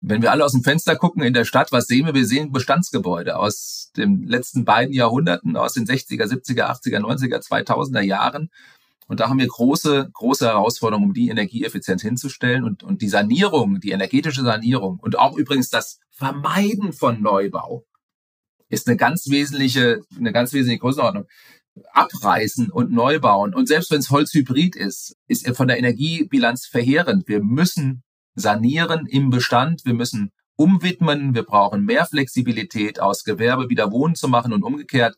Wenn wir alle aus dem Fenster gucken in der Stadt, was sehen wir? Wir sehen Bestandsgebäude aus den letzten beiden Jahrhunderten, aus den 60er, 70er, 80er, 90er, 2000er Jahren. Und da haben wir große, große Herausforderungen, um die energieeffizient hinzustellen und, und die Sanierung, die energetische Sanierung und auch übrigens das Vermeiden von Neubau ist eine ganz wesentliche, eine ganz wesentliche Größenordnung. Abreißen und neu bauen. Und selbst wenn es Holzhybrid ist, ist er von der Energiebilanz verheerend. Wir müssen sanieren im Bestand. Wir müssen umwidmen. Wir brauchen mehr Flexibilität aus Gewerbe wieder Wohnen zu machen und umgekehrt.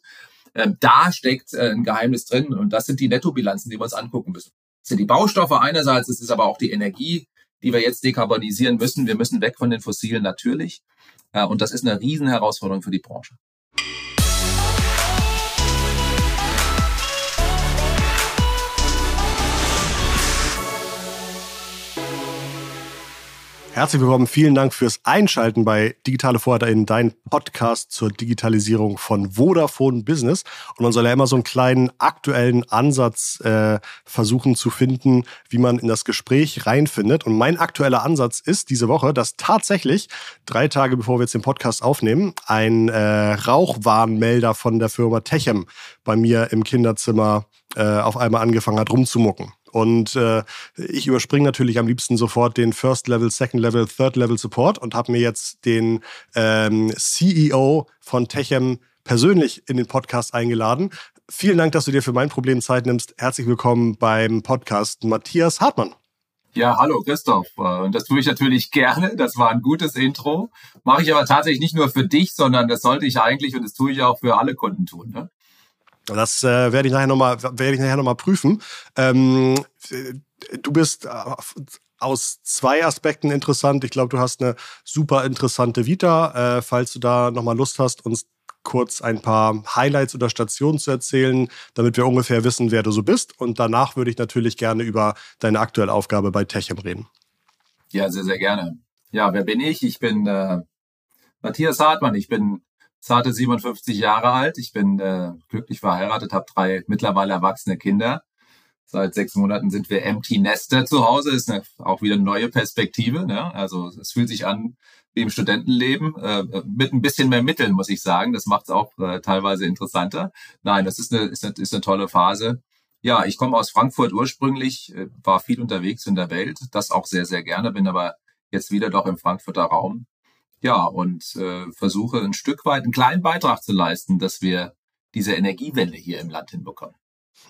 Ähm, da steckt äh, ein Geheimnis drin. Und das sind die Nettobilanzen, die wir uns angucken müssen. Das sind die Baustoffe einerseits. Es ist aber auch die Energie, die wir jetzt dekarbonisieren müssen. Wir müssen weg von den Fossilen natürlich. Äh, und das ist eine Riesenherausforderung für die Branche. Herzlich willkommen, vielen Dank fürs Einschalten bei Digitale in dein Podcast zur Digitalisierung von Vodafone Business. Und man soll ja immer so einen kleinen aktuellen Ansatz äh, versuchen zu finden, wie man in das Gespräch reinfindet. Und mein aktueller Ansatz ist diese Woche, dass tatsächlich drei Tage bevor wir jetzt den Podcast aufnehmen, ein äh, Rauchwarnmelder von der Firma Techem bei mir im Kinderzimmer äh, auf einmal angefangen hat rumzumucken. Und äh, ich überspringe natürlich am liebsten sofort den First Level, Second Level, Third Level Support und habe mir jetzt den ähm, CEO von Techem persönlich in den Podcast eingeladen. Vielen Dank, dass du dir für mein Problem Zeit nimmst. Herzlich willkommen beim Podcast Matthias Hartmann. Ja, hallo Christoph. Äh, und das tue ich natürlich gerne. Das war ein gutes Intro. Mache ich aber tatsächlich nicht nur für dich, sondern das sollte ich eigentlich und das tue ich auch für alle Kunden tun. Ne? Das äh, werde ich nachher nochmal werde ich nachher noch mal prüfen. Ähm, du bist äh, aus zwei Aspekten interessant. Ich glaube, du hast eine super interessante Vita. Äh, falls du da nochmal Lust hast, uns kurz ein paar Highlights oder Stationen zu erzählen, damit wir ungefähr wissen, wer du so bist. Und danach würde ich natürlich gerne über deine aktuelle Aufgabe bei Techem reden. Ja, sehr, sehr gerne. Ja, wer bin ich? Ich bin äh, Matthias Hartmann. Ich bin zarte 57 Jahre alt. Ich bin äh, glücklich verheiratet, habe drei mittlerweile erwachsene Kinder. Seit sechs Monaten sind wir Empty Nester zu Hause. Ist eine, auch wieder eine neue Perspektive. Ne? Also es fühlt sich an wie im Studentenleben äh, mit ein bisschen mehr Mitteln, muss ich sagen. Das macht es auch äh, teilweise interessanter. Nein, das ist eine, ist eine, ist eine tolle Phase. Ja, ich komme aus Frankfurt ursprünglich, äh, war viel unterwegs in der Welt, das auch sehr, sehr gerne, bin aber jetzt wieder doch im Frankfurter Raum ja, und äh, versuche ein Stück weit einen kleinen Beitrag zu leisten, dass wir diese Energiewende hier im Land hinbekommen.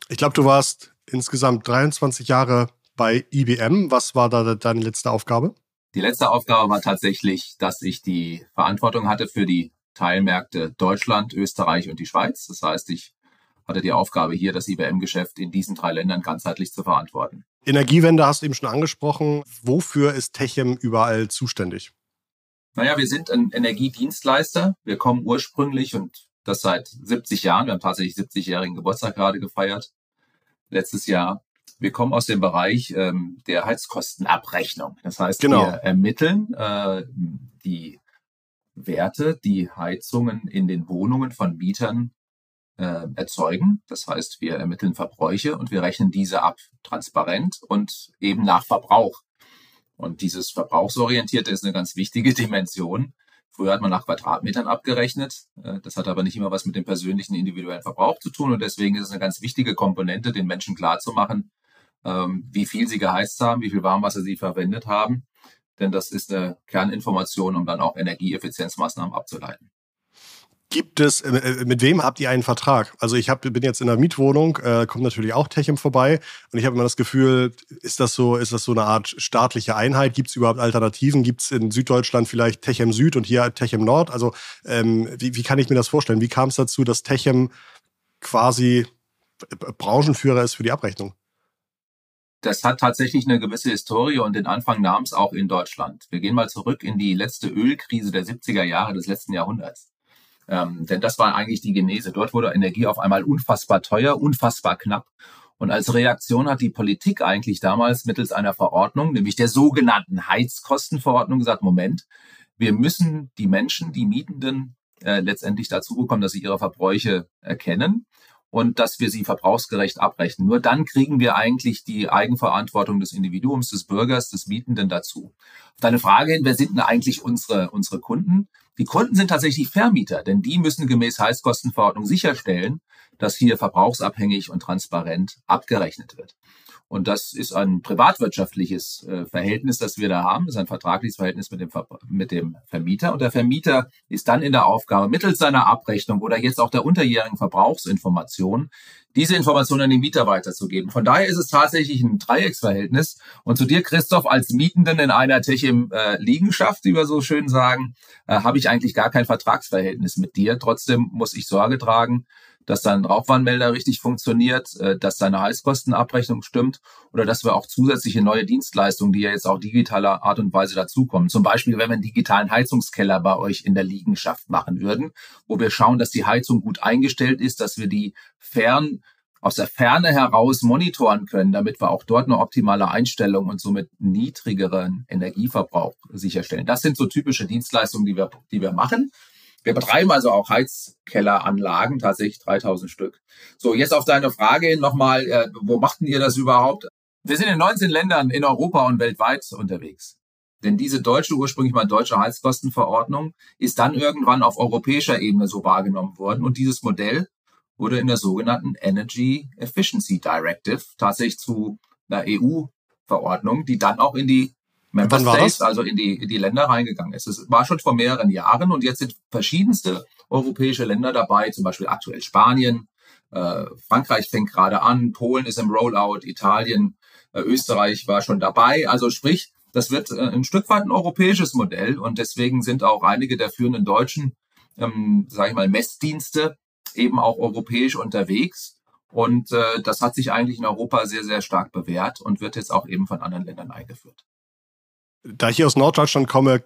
Ich glaube, du warst insgesamt 23 Jahre bei IBM. Was war da deine letzte Aufgabe? Die letzte Aufgabe war tatsächlich, dass ich die Verantwortung hatte für die Teilmärkte Deutschland, Österreich und die Schweiz. Das heißt, ich hatte die Aufgabe hier, das IBM-Geschäft in diesen drei Ländern ganzheitlich zu verantworten. Energiewende hast du eben schon angesprochen. Wofür ist Techem überall zuständig? Naja, wir sind ein Energiedienstleister. Wir kommen ursprünglich und das seit 70 Jahren. Wir haben tatsächlich 70-jährigen Geburtstag gerade gefeiert. Letztes Jahr. Wir kommen aus dem Bereich ähm, der Heizkostenabrechnung. Das heißt, genau. wir ermitteln äh, die Werte, die Heizungen in den Wohnungen von Mietern äh, erzeugen. Das heißt, wir ermitteln Verbräuche und wir rechnen diese ab, transparent und eben nach Verbrauch. Und dieses Verbrauchsorientierte ist eine ganz wichtige Dimension. Früher hat man nach Quadratmetern abgerechnet. Äh, das hat aber nicht immer was mit dem persönlichen individuellen Verbrauch zu tun. Und deswegen ist es eine ganz wichtige Komponente, den Menschen klarzumachen, ähm, wie viel sie geheizt haben, wie viel Warmwasser sie verwendet haben. Denn das ist eine Kerninformation, um dann auch Energieeffizienzmaßnahmen abzuleiten. Gibt es, äh, äh, mit wem habt ihr einen Vertrag? Also ich hab, bin jetzt in einer Mietwohnung, äh, kommt natürlich auch Techem vorbei und ich habe immer das Gefühl, ist das so, ist das so eine Art staatliche Einheit? Gibt es überhaupt Alternativen? Gibt es in Süddeutschland vielleicht Techem Süd und hier Techem Nord? Also ähm, wie, wie kann ich mir das vorstellen? Wie kam es dazu, dass Techem quasi Branchenführer ist für die Abrechnung? Das hat tatsächlich eine gewisse Historie und den Anfang nahm es auch in Deutschland. Wir gehen mal zurück in die letzte Ölkrise der 70er Jahre des letzten Jahrhunderts. Ähm, denn das war eigentlich die Genese. Dort wurde Energie auf einmal unfassbar teuer, unfassbar knapp. Und als Reaktion hat die Politik eigentlich damals mittels einer Verordnung, nämlich der sogenannten Heizkostenverordnung, gesagt, Moment, wir müssen die Menschen, die Mietenden, äh, letztendlich dazu bekommen, dass sie ihre Verbräuche erkennen. Und dass wir sie verbrauchsgerecht abrechnen. Nur dann kriegen wir eigentlich die Eigenverantwortung des Individuums, des Bürgers, des Mietenden dazu. Auf deine Frage hin, wer sind denn eigentlich unsere, unsere Kunden? Die Kunden sind tatsächlich Vermieter, denn die müssen gemäß Heizkostenverordnung sicherstellen, dass hier verbrauchsabhängig und transparent abgerechnet wird. Und das ist ein privatwirtschaftliches äh, Verhältnis, das wir da haben. Das ist ein vertragliches Verhältnis mit dem, Ver mit dem Vermieter. Und der Vermieter ist dann in der Aufgabe, mittels seiner Abrechnung oder jetzt auch der unterjährigen Verbrauchsinformation, diese Informationen an den Mieter weiterzugeben. Von daher ist es tatsächlich ein Dreiecksverhältnis. Und zu dir, Christoph, als Mietenden in einer Techim-Liegenschaft, wie wir so schön sagen, äh, habe ich eigentlich gar kein Vertragsverhältnis mit dir. Trotzdem muss ich Sorge tragen, dass dein Rauchwarnmelder richtig funktioniert, äh, dass deine Heißkostenabrechnung stimmt oder dass wir auch zusätzliche neue Dienstleistungen, die ja jetzt auch digitaler Art und Weise dazukommen. Zum Beispiel, wenn wir einen digitalen Heizungskeller bei euch in der Liegenschaft machen würden, wo wir schauen, dass die Heizung gut eingestellt ist, dass wir die fern aus der Ferne heraus monitoren können, damit wir auch dort eine optimale Einstellung und somit niedrigeren Energieverbrauch sicherstellen. Das sind so typische Dienstleistungen, die wir, die wir machen. Wir betreiben also auch Heizkelleranlagen, tatsächlich 3000 Stück. So, jetzt auf deine Frage hin nochmal, äh, wo machten ihr das überhaupt? Wir sind in 19 Ländern in Europa und weltweit unterwegs. Denn diese deutsche, ursprünglich mal deutsche Heizkostenverordnung ist dann irgendwann auf europäischer Ebene so wahrgenommen worden. Und dieses Modell wurde in der sogenannten Energy Efficiency Directive tatsächlich zu einer EU-Verordnung, die dann auch in die Member States, also in die, in die Länder reingegangen ist. Es war schon vor mehreren Jahren und jetzt sind verschiedenste europäische Länder dabei, zum Beispiel aktuell Spanien, äh, Frankreich fängt gerade an, Polen ist im Rollout, Italien, äh, Österreich war schon dabei. Also sprich, das wird äh, ein Stück weit ein europäisches Modell und deswegen sind auch einige der führenden deutschen, ähm, sage ich mal, Messdienste eben auch europäisch unterwegs. Und äh, das hat sich eigentlich in Europa sehr, sehr stark bewährt und wird jetzt auch eben von anderen Ländern eingeführt. Da ich hier aus Norddeutschland komme,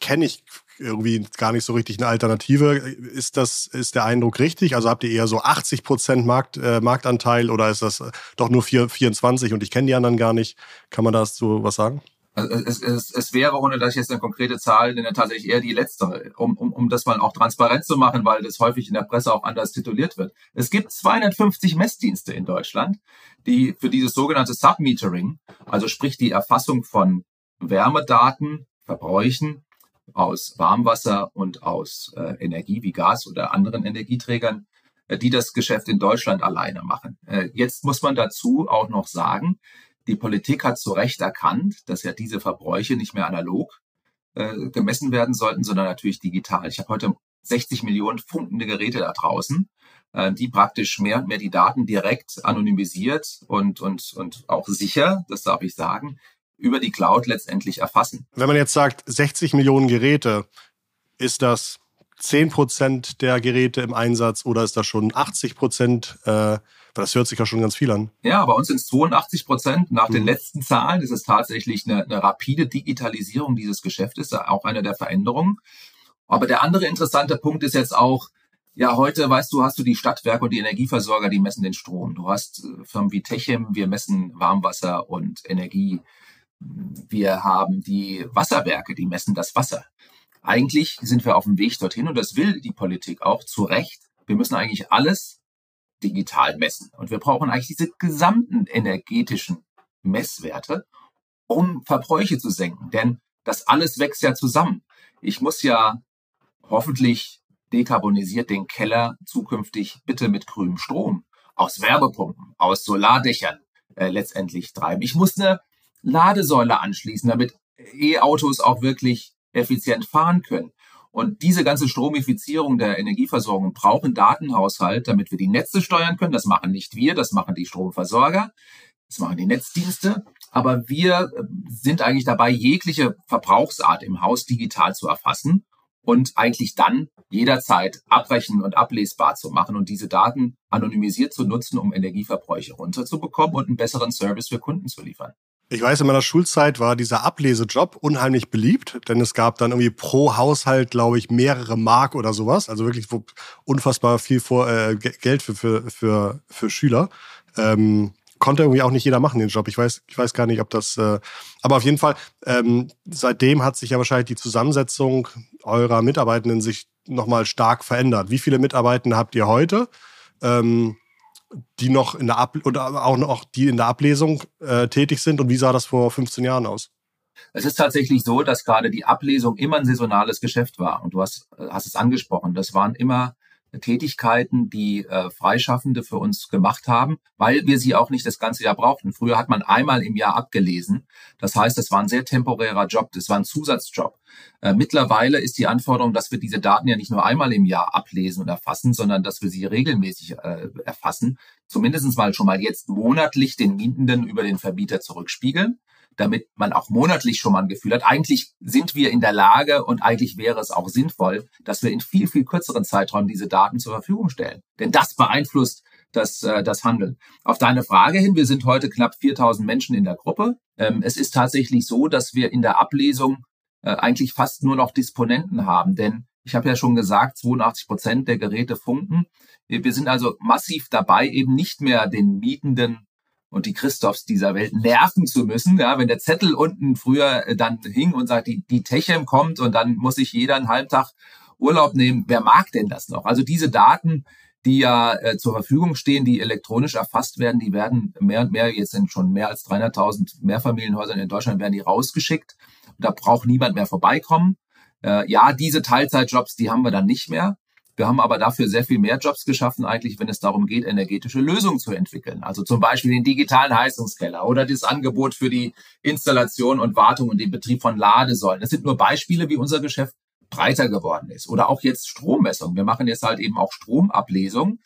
kenne ich irgendwie gar nicht so richtig eine Alternative. Ist das, ist der Eindruck richtig? Also habt ihr eher so 80 Prozent Markt, äh, Marktanteil oder ist das doch nur 4, 24 und ich kenne die anderen gar nicht? Kann man da so was sagen? Also es, es, es wäre, ohne dass ich jetzt eine konkrete Zahl nenne, tatsächlich eher die letztere, um, um, um das mal auch transparent zu machen, weil das häufig in der Presse auch anders tituliert wird. Es gibt 250 Messdienste in Deutschland, die für dieses sogenannte Submetering, also sprich die Erfassung von Wärmedaten, Verbräuchen aus Warmwasser und aus äh, Energie wie Gas oder anderen Energieträgern, äh, die das Geschäft in Deutschland alleine machen. Äh, jetzt muss man dazu auch noch sagen, die Politik hat zu Recht erkannt, dass ja diese Verbräuche nicht mehr analog äh, gemessen werden sollten, sondern natürlich digital. Ich habe heute 60 Millionen funkende Geräte da draußen, äh, die praktisch mehr und mehr die Daten direkt anonymisiert und, und, und auch sicher, das darf ich sagen, über die Cloud letztendlich erfassen. Wenn man jetzt sagt, 60 Millionen Geräte, ist das 10 Prozent der Geräte im Einsatz oder ist das schon 80 Prozent? Äh, das hört sich ja schon ganz viel an. Ja, bei uns sind es 82 Prozent. Nach mhm. den letzten Zahlen ist es tatsächlich eine, eine rapide Digitalisierung dieses Geschäftes, auch eine der Veränderungen. Aber der andere interessante Punkt ist jetzt auch, ja, heute, weißt du, hast du die Stadtwerke und die Energieversorger, die messen den Strom. Du hast äh, Firmen wie Techem, wir messen Warmwasser und Energie. Wir haben die Wasserwerke, die messen das Wasser. Eigentlich sind wir auf dem Weg dorthin und das will die Politik auch zu Recht. Wir müssen eigentlich alles digital messen. Und wir brauchen eigentlich diese gesamten energetischen Messwerte, um Verbräuche zu senken. Denn das alles wächst ja zusammen. Ich muss ja hoffentlich dekarbonisiert den Keller zukünftig bitte mit grünem Strom aus Werbepumpen, aus Solardächern äh, letztendlich treiben. Ich muss eine Ladesäule anschließen, damit E-Autos auch wirklich effizient fahren können. Und diese ganze Stromifizierung der Energieversorgung braucht einen Datenhaushalt, damit wir die Netze steuern können. Das machen nicht wir, das machen die Stromversorger, das machen die Netzdienste. Aber wir äh, sind eigentlich dabei, jegliche Verbrauchsart im Haus digital zu erfassen und eigentlich dann jederzeit abbrechen und ablesbar zu machen und diese Daten anonymisiert zu nutzen, um Energieverbräuche runterzubekommen und einen besseren Service für Kunden zu liefern. Ich weiß, in meiner Schulzeit war dieser Ablesejob unheimlich beliebt, denn es gab dann irgendwie pro Haushalt, glaube ich, mehrere Mark oder sowas. Also wirklich unfassbar viel vor, äh, Geld für, für, für, für Schüler. Ähm, konnte irgendwie auch nicht jeder machen, den Job. Ich weiß, ich weiß gar nicht, ob das. Äh, aber auf jeden Fall, ähm, seitdem hat sich ja wahrscheinlich die Zusammensetzung eurer Mitarbeitenden sich nochmal stark verändert. Wie viele Mitarbeitende habt ihr heute? ähm, die noch in der Ab oder auch noch die in der Ablesung äh, tätig sind und wie sah das vor 15 Jahren aus? Es ist tatsächlich so, dass gerade die Ablesung immer ein saisonales Geschäft war. Und du hast, hast es angesprochen. Das waren immer Tätigkeiten, die äh, Freischaffende für uns gemacht haben, weil wir sie auch nicht das ganze Jahr brauchten. Früher hat man einmal im Jahr abgelesen. Das heißt, es war ein sehr temporärer Job, das war ein Zusatzjob. Äh, mittlerweile ist die Anforderung, dass wir diese Daten ja nicht nur einmal im Jahr ablesen und erfassen, sondern dass wir sie regelmäßig äh, erfassen. Zumindest mal schon mal jetzt monatlich den Mietenden über den Vermieter zurückspiegeln damit man auch monatlich schon mal ein Gefühl hat. Eigentlich sind wir in der Lage und eigentlich wäre es auch sinnvoll, dass wir in viel, viel kürzeren Zeiträumen diese Daten zur Verfügung stellen. Denn das beeinflusst das, äh, das Handeln. Auf deine Frage hin, wir sind heute knapp 4000 Menschen in der Gruppe. Ähm, es ist tatsächlich so, dass wir in der Ablesung äh, eigentlich fast nur noch Disponenten haben, denn ich habe ja schon gesagt, 82 Prozent der Geräte funken. Wir sind also massiv dabei, eben nicht mehr den Mietenden und die Christophs dieser Welt nerven zu müssen. Ja, wenn der Zettel unten früher äh, dann hing und sagt, die, die Techem kommt und dann muss sich jeder einen halben Tag Urlaub nehmen. Wer mag denn das noch? Also diese Daten, die ja äh, zur Verfügung stehen, die elektronisch erfasst werden, die werden mehr und mehr, jetzt sind schon mehr als 300.000 Mehrfamilienhäusern in Deutschland, werden die rausgeschickt. Da braucht niemand mehr vorbeikommen. Äh, ja, diese Teilzeitjobs, die haben wir dann nicht mehr. Wir haben aber dafür sehr viel mehr Jobs geschaffen, eigentlich, wenn es darum geht, energetische Lösungen zu entwickeln. Also zum Beispiel den digitalen Heizungskeller oder das Angebot für die Installation und Wartung und den Betrieb von Ladesäulen. Das sind nur Beispiele, wie unser Geschäft breiter geworden ist. Oder auch jetzt Strommessung. Wir machen jetzt halt eben auch Stromablesung.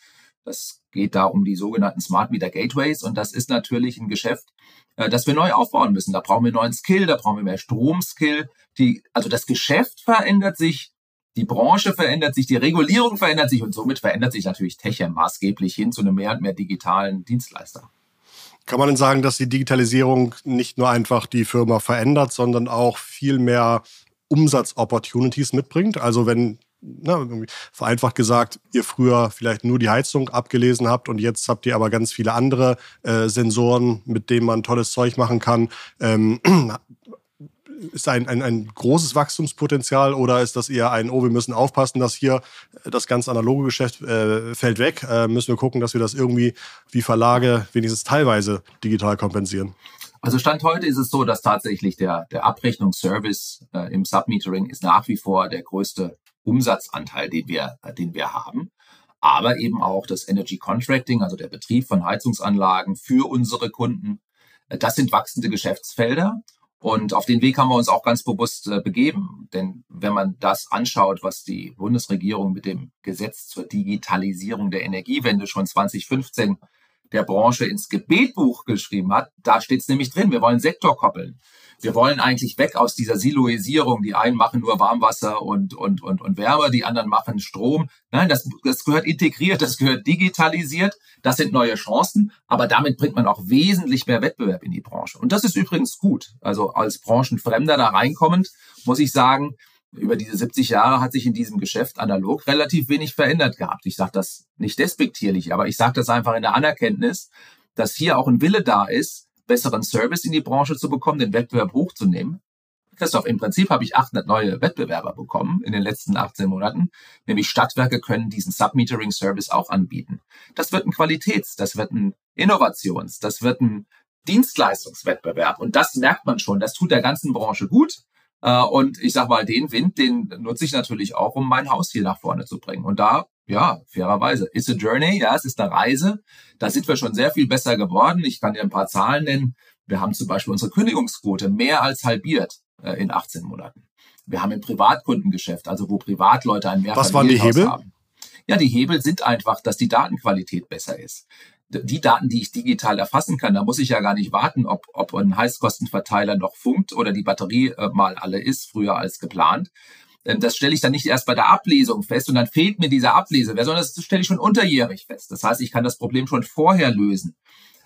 Das geht da um die sogenannten Smart Meter Gateways und das ist natürlich ein Geschäft, äh, das wir neu aufbauen müssen. Da brauchen wir neuen Skill, da brauchen wir mehr Stromskill. Die, also das Geschäft verändert sich, die Branche verändert sich, die Regulierung verändert sich und somit verändert sich natürlich Techem maßgeblich hin zu einem mehr und mehr digitalen Dienstleister. Kann man denn sagen, dass die Digitalisierung nicht nur einfach die Firma verändert, sondern auch viel mehr Umsatzopportunities mitbringt? Also wenn na, vereinfacht gesagt, ihr früher vielleicht nur die Heizung abgelesen habt und jetzt habt ihr aber ganz viele andere äh, Sensoren, mit denen man tolles Zeug machen kann. Ähm, ist ein, ein, ein großes Wachstumspotenzial oder ist das eher ein, oh, wir müssen aufpassen, dass hier das ganz analoge Geschäft äh, fällt weg? Äh, müssen wir gucken, dass wir das irgendwie wie Verlage wenigstens teilweise digital kompensieren? Also Stand heute ist es so, dass tatsächlich der, der Abrechnungsservice äh, im Submetering ist nach wie vor der größte Umsatzanteil, den wir, äh, den wir haben. Aber eben auch das Energy Contracting, also der Betrieb von Heizungsanlagen für unsere Kunden. Äh, das sind wachsende Geschäftsfelder. Und auf den Weg haben wir uns auch ganz bewusst äh, begeben. Denn wenn man das anschaut, was die Bundesregierung mit dem Gesetz zur Digitalisierung der Energiewende schon 2015 der Branche ins Gebetbuch geschrieben hat, da steht es nämlich drin, wir wollen Sektor koppeln. Wir wollen eigentlich weg aus dieser Siloisierung. Die einen machen nur Warmwasser und, und, und, und Wärme, die anderen machen Strom. Nein, das, das gehört integriert, das gehört digitalisiert. Das sind neue Chancen, aber damit bringt man auch wesentlich mehr Wettbewerb in die Branche. Und das ist übrigens gut. Also als Branchenfremder da reinkommend, muss ich sagen, über diese 70 Jahre hat sich in diesem Geschäft analog relativ wenig verändert gehabt. Ich sage das nicht despektierlich, aber ich sage das einfach in der Anerkenntnis, dass hier auch ein Wille da ist, besseren Service in die Branche zu bekommen, den Wettbewerb hochzunehmen. Christoph, im Prinzip habe ich 800 neue Wettbewerber bekommen in den letzten 18 Monaten. Nämlich Stadtwerke können diesen Submetering-Service auch anbieten. Das wird ein Qualitäts-, das wird ein Innovations-, das wird ein Dienstleistungswettbewerb. Und das merkt man schon. Das tut der ganzen Branche gut. Äh, und ich sag mal, den Wind, den nutze ich natürlich auch, um mein Haus hier nach vorne zu bringen. Und da, ja, fairerweise, it's a journey, ja, es ist eine Reise. Da sind wir schon sehr viel besser geworden. Ich kann dir ein paar Zahlen nennen. Wir haben zum Beispiel unsere Kündigungsquote mehr als halbiert äh, in 18 Monaten. Wir haben im Privatkundengeschäft, also wo Privatleute ein Was waren die Hebel? Haben. Ja, die Hebel sind einfach, dass die Datenqualität besser ist die Daten, die ich digital erfassen kann, da muss ich ja gar nicht warten, ob, ob ein Heißkostenverteiler noch funkt oder die Batterie äh, mal alle ist, früher als geplant. Ähm, das stelle ich dann nicht erst bei der Ablesung fest und dann fehlt mir diese Ablesewert, sondern das stelle ich schon unterjährig fest. Das heißt, ich kann das Problem schon vorher lösen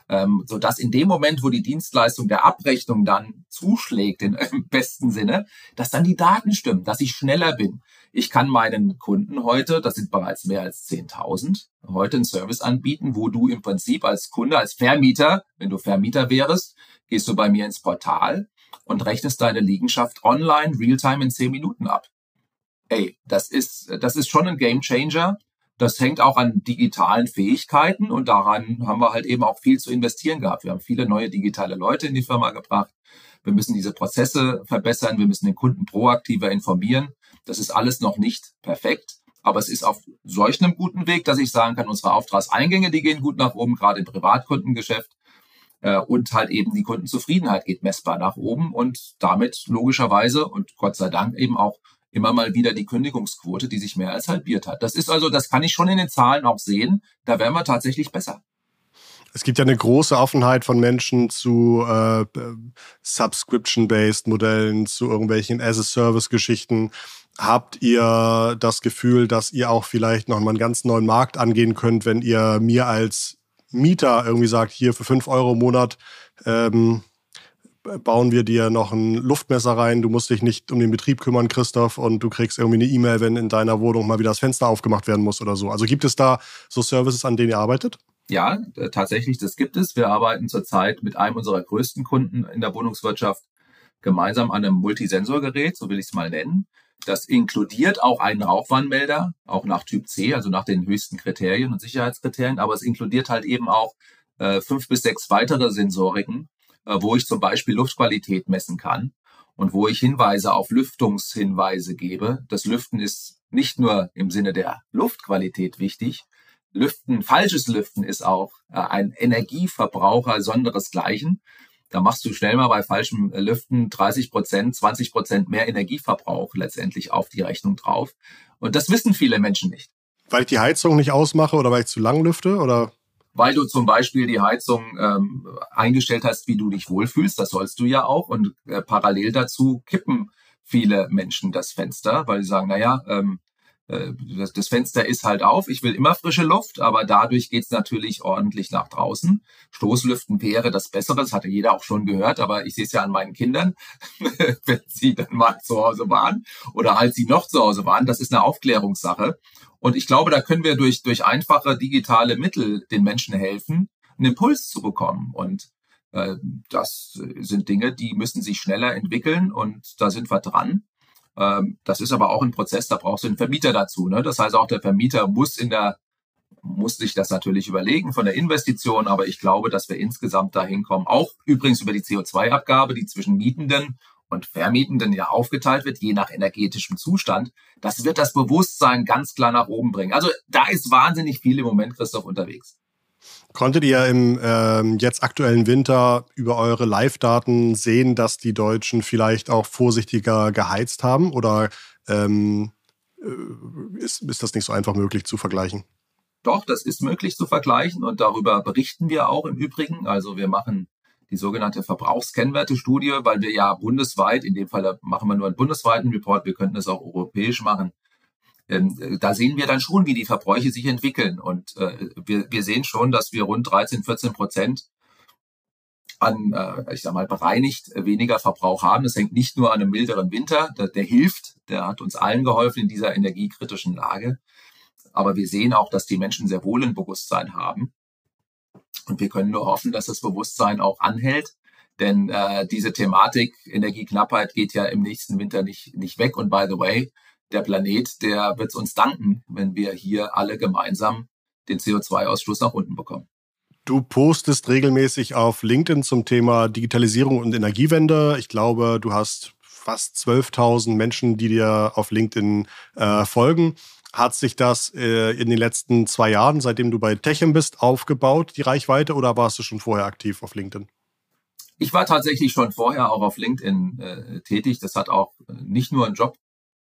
ähm, so dass in dem Moment, wo die Dienstleistung der Abrechnung dann zuschlägt, in, im besten Sinne, dass dann die Daten stimmen, dass ich schneller bin. Ich kann meinen Kunden heute, das sind bereits mehr als 10.000, heute einen Service anbieten, wo du im Prinzip als Kunde, als Vermieter, wenn du Vermieter wärst, gehst du bei mir ins Portal und rechnest deine Liegenschaft online, realtime in 10 Minuten ab. Ey, das ist, das ist schon ein Game Changer Das hängt auch an digitalen Fähigkeiten und daran haben wir halt eben auch viel zu investieren gehabt. Wir haben viele neue digitale Leute in die Firma gebracht. Wir müssen diese Prozesse verbessern. Wir müssen den Kunden proaktiver informieren. Das ist alles noch nicht perfekt. Aber es ist auf solch einem guten Weg, dass ich sagen kann, unsere Auftragseingänge, die gehen gut nach oben, gerade im Privatkundengeschäft. Äh, und halt eben die Kundenzufriedenheit geht messbar nach oben und damit logischerweise und Gott sei Dank eben auch immer mal wieder die Kündigungsquote, die sich mehr als halbiert hat. Das ist also, das kann ich schon in den Zahlen auch sehen. Da werden wir tatsächlich besser. Es gibt ja eine große Offenheit von Menschen zu äh, Subscription-based Modellen, zu irgendwelchen As-a-Service-Geschichten. Habt ihr das Gefühl, dass ihr auch vielleicht noch mal einen ganz neuen Markt angehen könnt, wenn ihr mir als Mieter irgendwie sagt, hier für fünf Euro im Monat ähm, bauen wir dir noch ein Luftmesser rein, du musst dich nicht um den Betrieb kümmern, Christoph, und du kriegst irgendwie eine E-Mail, wenn in deiner Wohnung mal wieder das Fenster aufgemacht werden muss oder so. Also gibt es da so Services, an denen ihr arbeitet? Ja, äh, tatsächlich, das gibt es. Wir arbeiten zurzeit mit einem unserer größten Kunden in der Wohnungswirtschaft gemeinsam an einem Multisensorgerät, so will ich es mal nennen. Das inkludiert auch einen Rauchwarnmelder, auch nach Typ C, also nach den höchsten Kriterien und Sicherheitskriterien, aber es inkludiert halt eben auch äh, fünf bis sechs weitere Sensoriken, wo ich zum Beispiel Luftqualität messen kann und wo ich Hinweise auf Lüftungshinweise gebe. Das Lüften ist nicht nur im Sinne der Luftqualität wichtig. Lüften, falsches Lüften ist auch äh, ein Energieverbraucher sonderesgleichen. Da machst du schnell mal bei falschem Lüften 30 Prozent, 20 Prozent mehr Energieverbrauch letztendlich auf die Rechnung drauf. Und das wissen viele Menschen nicht. Weil ich die Heizung nicht ausmache oder weil ich zu lang lüfte oder? Weil du zum Beispiel die Heizung ähm, eingestellt hast, wie du dich wohlfühlst. Das sollst du ja auch. Und äh, parallel dazu kippen viele Menschen das Fenster, weil sie sagen, naja, ähm, äh, das, das Fenster ist halt auf, ich will immer frische Luft, aber dadurch geht's natürlich ordentlich nach draußen. Stoßlüften wäre das Bessere, das hatte jeder auch schon gehört, aber ich sehe es ja an meinen Kindern, wenn sie dann mal zu Hause waren oder als sie noch zu Hause waren, das ist eine Aufklärungssache. Und ich glaube, da können wir durch, durch einfache digitale Mittel den Menschen helfen, einen Impuls zu bekommen. Und äh, das sind Dinge, die müssen sich schneller entwickeln und da sind wir dran. Ähm, das ist aber auch ein Prozess, da brauchst du einen Vermieter dazu. Ne? Das heißt, auch der Vermieter muss in der muss sich das natürlich überlegen von der Investition, aber ich glaube, dass wir insgesamt dahin kommen. Auch übrigens über die CO2-Abgabe, die zwischen Mietenden und Vermietenden ja aufgeteilt wird, je nach energetischem Zustand, das wird das Bewusstsein ganz klar nach oben bringen. Also da ist wahnsinnig viel im Moment, Christoph, unterwegs. Konntet ihr im ähm, jetzt aktuellen Winter über eure Live-Daten sehen, dass die Deutschen vielleicht auch vorsichtiger geheizt haben? Oder ähm, äh, ist, ist das nicht so einfach möglich zu vergleichen? Doch, das ist möglich zu vergleichen und darüber berichten wir auch im Übrigen. Also wir machen die sogenannte Verbrauchskennwerte-Studie, weil wir ja bundesweit, in dem Fall machen wir nur einen bundesweiten Report, wir könnten es auch europäisch machen. Ähm, da sehen wir dann schon, wie die Verbräuche sich entwickeln. Und äh, wir, wir sehen schon, dass wir rund 13, 14 Prozent an, äh, ich sag mal, bereinigt weniger Verbrauch haben. Das hängt nicht nur an einem milderen Winter, der, der hilft, der hat uns allen geholfen in dieser energiekritischen Lage. Aber wir sehen auch, dass die Menschen sehr wohl ein Bewusstsein haben. Und wir können nur hoffen, dass das Bewusstsein auch anhält. Denn äh, diese Thematik Energieknappheit geht ja im nächsten Winter nicht, nicht weg. Und by the way, der Planet, der wird uns danken, wenn wir hier alle gemeinsam den CO2-Ausstoß nach unten bekommen. Du postest regelmäßig auf LinkedIn zum Thema Digitalisierung und Energiewende. Ich glaube, du hast fast 12.000 Menschen, die dir auf LinkedIn äh, folgen. Hat sich das äh, in den letzten zwei Jahren, seitdem du bei Techem bist, aufgebaut, die Reichweite, oder warst du schon vorher aktiv auf LinkedIn? Ich war tatsächlich schon vorher auch auf LinkedIn äh, tätig. Das hat auch äh, nicht nur einen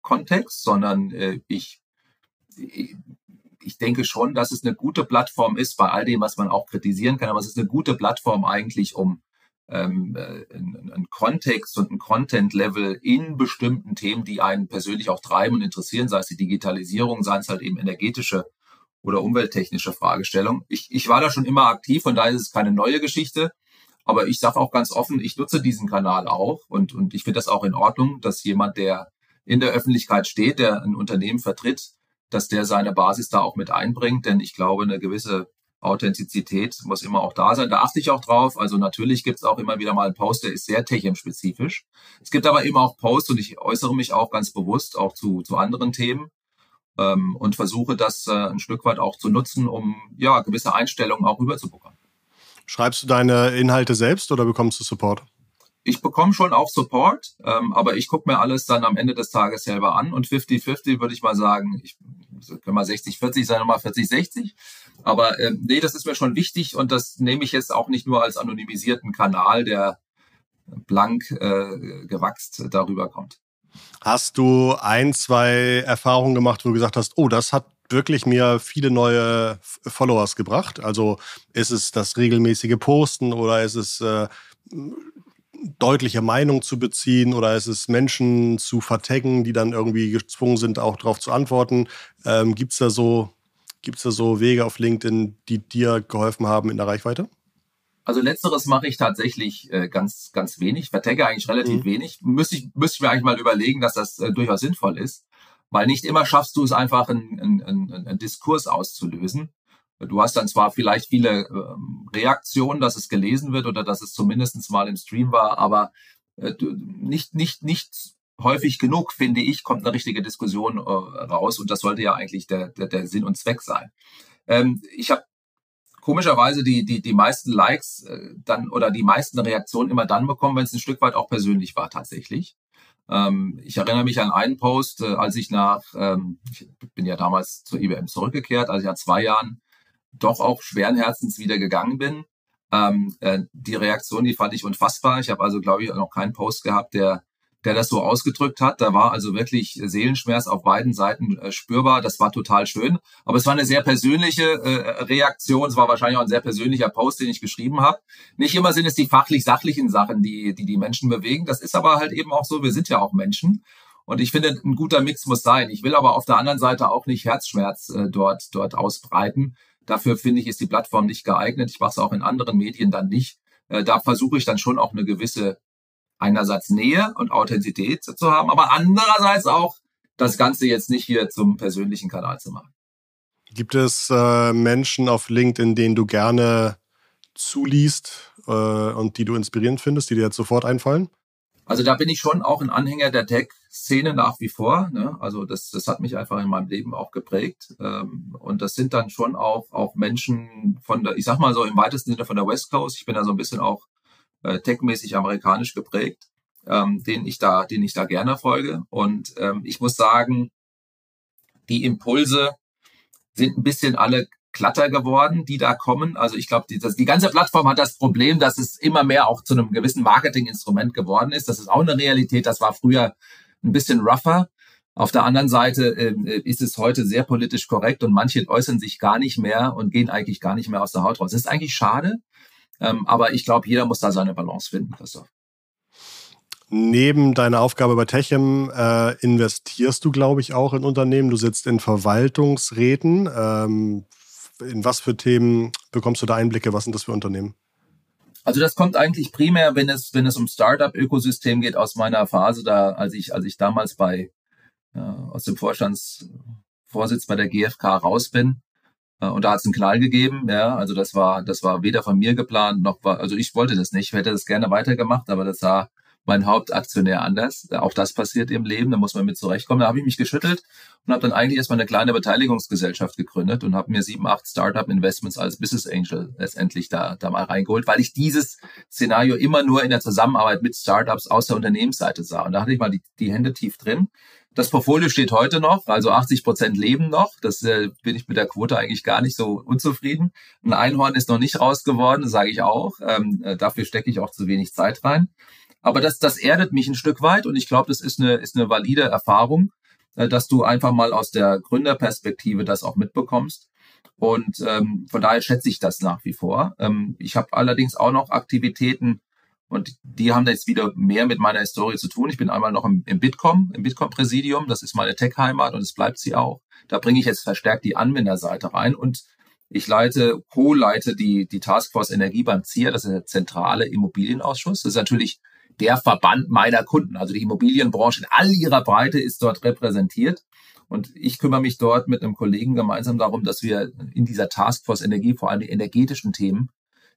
Jobkontext, sondern äh, ich, ich denke schon, dass es eine gute Plattform ist, bei all dem, was man auch kritisieren kann, aber es ist eine gute Plattform eigentlich, um ähm, äh, einen Kontext und ein Content-Level in bestimmten Themen, die einen persönlich auch treiben und interessieren, sei es die Digitalisierung, sei es halt eben energetische oder umwelttechnische Fragestellungen. Ich, ich war da schon immer aktiv, von daher ist es keine neue Geschichte. Aber ich sage auch ganz offen, ich nutze diesen Kanal auch und, und ich finde das auch in Ordnung, dass jemand, der in der Öffentlichkeit steht, der ein Unternehmen vertritt, dass der seine Basis da auch mit einbringt. Denn ich glaube, eine gewisse Authentizität muss immer auch da sein. Da achte ich auch drauf. Also natürlich gibt es auch immer wieder mal einen Post, der ist sehr Techem-spezifisch. Es gibt aber eben auch Posts und ich äußere mich auch ganz bewusst auch zu, zu anderen Themen. ähm, und versuche das äh, ein Stück weit auch zu nutzen, um ja gewisse Einstellungen auch rüberzubekommen. Schreibst du deine Inhalte selbst oder bekommst du Support? Ich bekomme schon auch Support, ähm, aber ich gucke mir alles dann am Ende des Tages selber an und 50-50 würde ich mal sagen, ich kann mal 60-40 sein, nochmal 40-60. Aber ähm, nee, das ist mir schon wichtig und das nehme ich jetzt auch nicht nur als anonymisierten Kanal, der blank äh, gewachst darüber kommt. Hast du ein, zwei Erfahrungen gemacht, wo du gesagt hast, oh, das hat wirklich mir viele neue Followers gebracht? Also ist es das regelmäßige Posten oder ist es äh, deutliche Meinung zu beziehen oder ist es Menschen zu vertaggen, die dann irgendwie gezwungen sind, auch darauf zu antworten? Ähm, Gibt es da, so, da so Wege auf LinkedIn, die dir geholfen haben in der Reichweite? Also letzteres mache ich tatsächlich äh, ganz, ganz wenig, vertagge eigentlich relativ mhm. wenig. Müsste ich, müsste ich mir eigentlich mal überlegen, dass das äh, durchaus sinnvoll ist, weil nicht immer schaffst du es einfach, einen, einen, einen Diskurs auszulösen. Du hast dann zwar vielleicht viele ähm, Reaktionen, dass es gelesen wird oder dass es zumindest mal im Stream war, aber äh, nicht, nicht, nicht häufig genug, finde ich, kommt eine richtige Diskussion äh, raus und das sollte ja eigentlich der, der, der Sinn und Zweck sein. Ähm, ich habe komischerweise die, die, die meisten Likes äh, dann oder die meisten Reaktionen immer dann bekommen, wenn es ein Stück weit auch persönlich war tatsächlich. Ähm, ich erinnere mich an einen Post, äh, als ich nach, ähm, ich bin ja damals zur IBM zurückgekehrt, als ich nach zwei Jahren doch auch schweren Herzens wieder gegangen bin. Ähm, äh, die Reaktion, die fand ich unfassbar. Ich habe also, glaube ich, noch keinen Post gehabt, der der das so ausgedrückt hat. Da war also wirklich Seelenschmerz auf beiden Seiten äh, spürbar. Das war total schön. Aber es war eine sehr persönliche äh, Reaktion. Es war wahrscheinlich auch ein sehr persönlicher Post, den ich geschrieben habe. Nicht immer sind es die fachlich-sachlichen Sachen, die, die die Menschen bewegen. Das ist aber halt eben auch so. Wir sind ja auch Menschen. Und ich finde, ein guter Mix muss sein. Ich will aber auf der anderen Seite auch nicht Herzschmerz äh, dort, dort ausbreiten. Dafür finde ich, ist die Plattform nicht geeignet. Ich mache es auch in anderen Medien dann nicht. Äh, da versuche ich dann schon auch eine gewisse einerseits Nähe und Authentizität zu haben, aber andererseits auch das Ganze jetzt nicht hier zum persönlichen Kanal zu machen. Gibt es äh, Menschen auf LinkedIn, denen du gerne zuliest äh, und die du inspirierend findest, die dir jetzt sofort einfallen? Also da bin ich schon auch ein Anhänger der Tech-Szene nach wie vor. Ne? Also das, das hat mich einfach in meinem Leben auch geprägt. Ähm, und das sind dann schon auch, auch Menschen von der, ich sag mal so im weitesten Sinne von der West Coast. Ich bin da so ein bisschen auch äh, techmäßig amerikanisch geprägt, ähm, den ich da, den ich da gerne folge. Und ähm, ich muss sagen, die Impulse sind ein bisschen alle glatter geworden, die da kommen. Also ich glaube, die, die ganze Plattform hat das Problem, dass es immer mehr auch zu einem gewissen Marketinginstrument geworden ist. Das ist auch eine Realität. Das war früher ein bisschen rougher. Auf der anderen Seite äh, ist es heute sehr politisch korrekt und manche äußern sich gar nicht mehr und gehen eigentlich gar nicht mehr aus der Haut raus. Das ist eigentlich schade, ähm, aber ich glaube, jeder muss da seine Balance finden, Christoph. Neben deiner Aufgabe bei Techem äh, investierst du, glaube ich, auch in Unternehmen. Du sitzt in Verwaltungsräten. Ähm, in was für Themen bekommst du da Einblicke? Was sind das für Unternehmen? Also das kommt eigentlich primär, wenn es, wenn es um Startup-Ökosystem geht, aus meiner Phase da, als ich, als ich damals bei, äh, aus dem Vorstandsvorsitz bei der GfK raus bin. Äh, und da hat es einen Knall gegeben, ja. Also das war, das war weder von mir geplant, noch war, also ich wollte das nicht, ich hätte das gerne weitergemacht, aber das sah mein Hauptaktionär anders. Auch das passiert im Leben, da muss man mit zurechtkommen. Da habe ich mich geschüttelt und habe dann eigentlich erstmal eine kleine Beteiligungsgesellschaft gegründet und habe mir sieben, acht Startup-Investments als Business Angel letztendlich da, da mal reingeholt, weil ich dieses Szenario immer nur in der Zusammenarbeit mit Startups aus der Unternehmensseite sah. Und da hatte ich mal die, die Hände tief drin das Portfolio steht heute noch, also 80 Prozent leben noch. Das äh, bin ich mit der Quote eigentlich gar nicht so unzufrieden. Ein Einhorn ist noch nicht raus geworden, sage ich auch. Ähm, äh, dafür stecke ich auch zu wenig Zeit rein. Aber das, das erdet mich ein Stück weit und ich glaube, das ist eine, ist eine valide Erfahrung, äh, dass du einfach mal aus der Gründerperspektive das auch mitbekommst. Und ähm, von daher schätze ich das nach wie vor. Ähm, ich habe allerdings auch noch Aktivitäten und die haben jetzt wieder mehr mit meiner Historie zu tun. Ich bin einmal noch im, im Bitkom, im Bitkom-Präsidium. Das ist meine Tech-Heimat und es bleibt sie auch. Da bringe ich jetzt verstärkt die Anwenderseite rein und ich leite, co-leite die, die Taskforce Energie beim ZIA. Das ist der zentrale Immobilienausschuss. Das ist natürlich der Verband meiner Kunden. Also die Immobilienbranche in all ihrer Breite ist dort repräsentiert. Und ich kümmere mich dort mit einem Kollegen gemeinsam darum, dass wir in dieser Taskforce Energie vor allem die energetischen Themen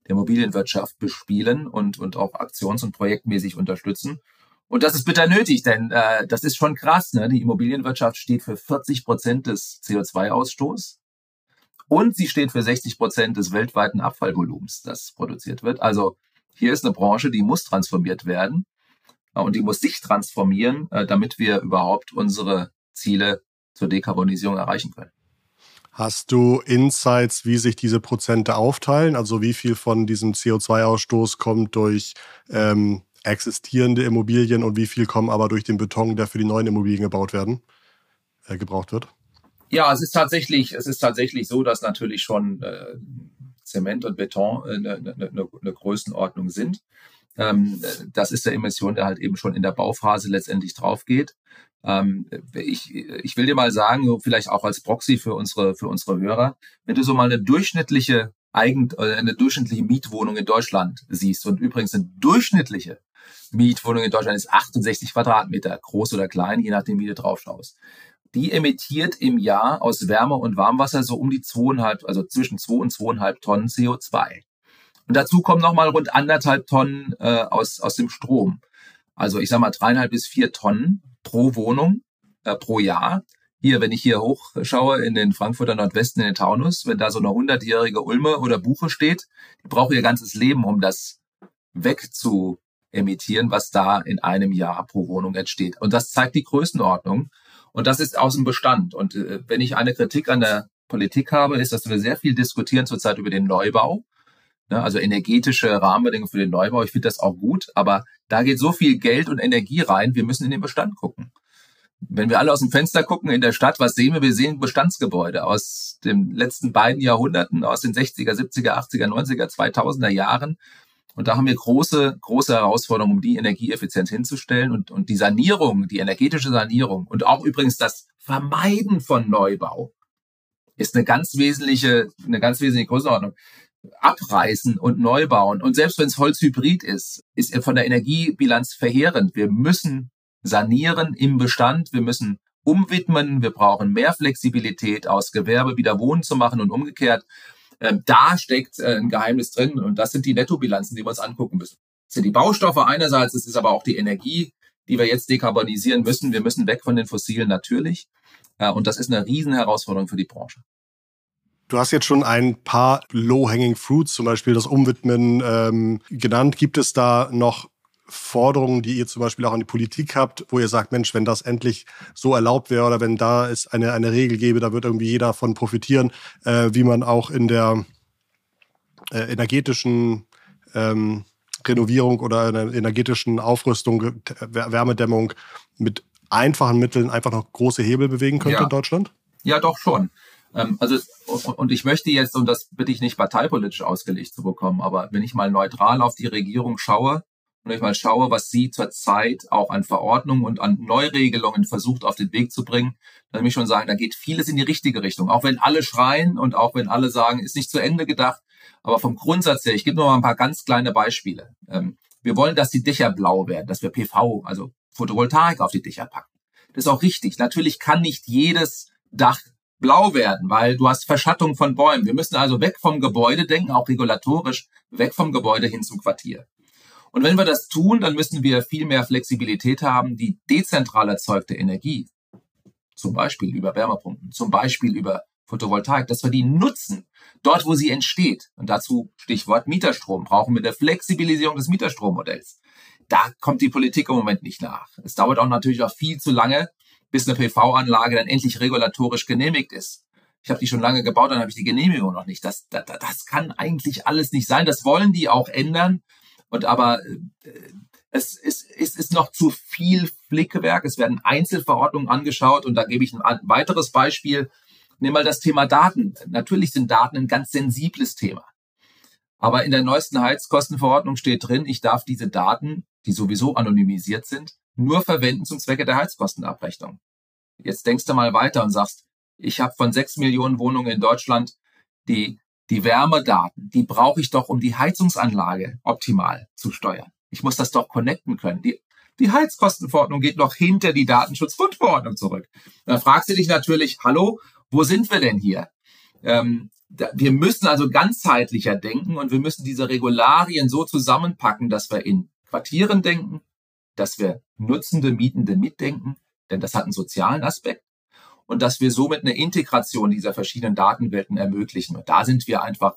der Immobilienwirtschaft bespielen und, und auch aktions- und projektmäßig unterstützen. Und das ist bitter nötig, denn äh, das ist schon krass. Ne? Die Immobilienwirtschaft steht für 40 Prozent des CO2-Ausstoßes und sie steht für 60 Prozent des weltweiten Abfallvolumens, das produziert wird. Also hier ist eine Branche, die muss transformiert werden äh, und die muss sich transformieren, äh, damit wir überhaupt unsere Ziele zur Dekarbonisierung erreichen können. Hast du Insights, wie sich diese Prozente aufteilen? Also wie viel von diesem CO2-Ausstoß kommt durch ähm, existierende Immobilien und wie viel kommen aber durch den Beton, der für die neuen Immobilien gebaut werden, äh, gebraucht wird? Ja, es ist tatsächlich, es ist tatsächlich so, dass natürlich schon äh, Zement und Beton eine, eine, eine, eine Größenordnung sind. Ähm, das ist der Emission, der halt eben schon in der Bauphase letztendlich drauf geht. Ähm, ich, ich will dir mal sagen, vielleicht auch als Proxy für unsere, für unsere Hörer, wenn du so mal eine durchschnittliche Eigen, äh, eine durchschnittliche Mietwohnung in Deutschland siehst und übrigens eine durchschnittliche Mietwohnung in Deutschland ist 68 Quadratmeter, groß oder klein, je nachdem, wie du drauf schaust. Die emittiert im Jahr aus Wärme und Warmwasser so um die zweieinhalb, also zwischen zwei und zweieinhalb Tonnen CO2. Und dazu kommen nochmal rund anderthalb Tonnen äh, aus, aus dem Strom. Also ich sag mal dreieinhalb bis vier Tonnen pro Wohnung äh, pro Jahr. Hier, wenn ich hier hochschaue in den Frankfurter Nordwesten, in den Taunus, wenn da so eine hundertjährige Ulme oder Buche steht, die braucht ihr ganzes Leben, um das wegzu emittieren, was da in einem Jahr pro Wohnung entsteht. Und das zeigt die Größenordnung. Und das ist aus dem Bestand. Und äh, wenn ich eine Kritik an der Politik habe, ist, dass wir sehr viel diskutieren zurzeit über den Neubau. Ne, also energetische Rahmenbedingungen für den Neubau. Ich finde das auch gut, aber da geht so viel Geld und Energie rein. Wir müssen in den Bestand gucken. Wenn wir alle aus dem Fenster gucken in der Stadt, was sehen wir? Wir sehen Bestandsgebäude aus den letzten beiden Jahrhunderten, aus den 60er, 70er, 80er, 90er, 2000er Jahren. Und da haben wir große, große Herausforderungen, um die Energieeffizienz hinzustellen und, und die Sanierung, die energetische Sanierung und auch übrigens das Vermeiden von Neubau ist eine ganz wesentliche, eine ganz wesentliche Größenordnung. Abreißen und neu bauen. Und selbst wenn es Holzhybrid ist, ist er von der Energiebilanz verheerend. Wir müssen sanieren im Bestand. Wir müssen umwidmen. Wir brauchen mehr Flexibilität aus Gewerbe wieder Wohnen zu machen und umgekehrt. Ähm, da steckt äh, ein Geheimnis drin und das sind die Nettobilanzen, die wir uns angucken müssen. Das sind die Baustoffe einerseits, es ist aber auch die Energie, die wir jetzt dekarbonisieren müssen. Wir müssen weg von den Fossilen natürlich. Äh, und das ist eine Riesenherausforderung für die Branche. Du hast jetzt schon ein paar Low-Hanging Fruits, zum Beispiel das Umwidmen, ähm, genannt. Gibt es da noch Forderungen, die ihr zum Beispiel auch an die Politik habt, wo ihr sagt, Mensch, wenn das endlich so erlaubt wäre oder wenn da es eine, eine Regel gäbe, da wird irgendwie jeder von profitieren, äh, wie man auch in der äh, energetischen ähm, Renovierung oder in der energetischen Aufrüstung, Wärmedämmung mit einfachen Mitteln einfach noch große Hebel bewegen könnte ja. in Deutschland? Ja, doch schon. Ähm, also, und ich möchte jetzt, und das bitte ich nicht parteipolitisch ausgelegt zu bekommen, aber wenn ich mal neutral auf die Regierung schaue, und ich mal schaue, was sie zurzeit auch an Verordnungen und an Neuregelungen versucht auf den Weg zu bringen, dann will ich schon sagen, da geht vieles in die richtige Richtung. Auch wenn alle schreien und auch wenn alle sagen, ist nicht zu Ende gedacht. Aber vom Grundsatz her, ich gebe nur mal ein paar ganz kleine Beispiele. Ähm, wir wollen, dass die Dächer blau werden, dass wir PV, also Photovoltaik auf die Dächer packen. Das ist auch richtig. Natürlich kann nicht jedes Dach blau werden, weil du hast Verschattung von Bäumen. Wir müssen also weg vom Gebäude denken, auch regulatorisch, weg vom Gebäude hin zum Quartier. Und wenn wir das tun, dann müssen wir viel mehr Flexibilität haben, die dezentral erzeugte Energie, zum Beispiel über Wärmepumpen, zum Beispiel über Photovoltaik, dass wir die nutzen, dort wo sie entsteht. Und dazu Stichwort Mieterstrom, brauchen wir eine Flexibilisierung des Mieterstrommodells. Da kommt die Politik im Moment nicht nach. Es dauert auch natürlich auch viel zu lange, bis eine PV-Anlage dann endlich regulatorisch genehmigt ist. Ich habe die schon lange gebaut, dann habe ich die Genehmigung noch nicht. Das, das, das kann eigentlich alles nicht sein. Das wollen die auch ändern. Und aber äh, es, es, es ist noch zu viel Flickewerk. Es werden Einzelverordnungen angeschaut und da gebe ich ein weiteres Beispiel. Nimm mal das Thema Daten. Natürlich sind Daten ein ganz sensibles Thema. Aber in der neuesten Heizkostenverordnung steht drin, ich darf diese Daten, die sowieso anonymisiert sind, nur verwenden zum Zwecke der Heizkostenabrechnung. Jetzt denkst du mal weiter und sagst, ich habe von sechs Millionen Wohnungen in Deutschland die die Wärmedaten, die brauche ich doch, um die Heizungsanlage optimal zu steuern. Ich muss das doch connecten können. Die, die Heizkostenverordnung geht noch hinter die Datenschutzgrundverordnung zurück. Da fragst du dich natürlich, hallo, wo sind wir denn hier? Ähm, wir müssen also ganzheitlicher denken und wir müssen diese Regularien so zusammenpacken, dass wir in Quartieren denken, dass wir Nutzende, Mietende mitdenken, denn das hat einen sozialen Aspekt und dass wir somit eine Integration dieser verschiedenen Datenwelten ermöglichen. Und da sind wir einfach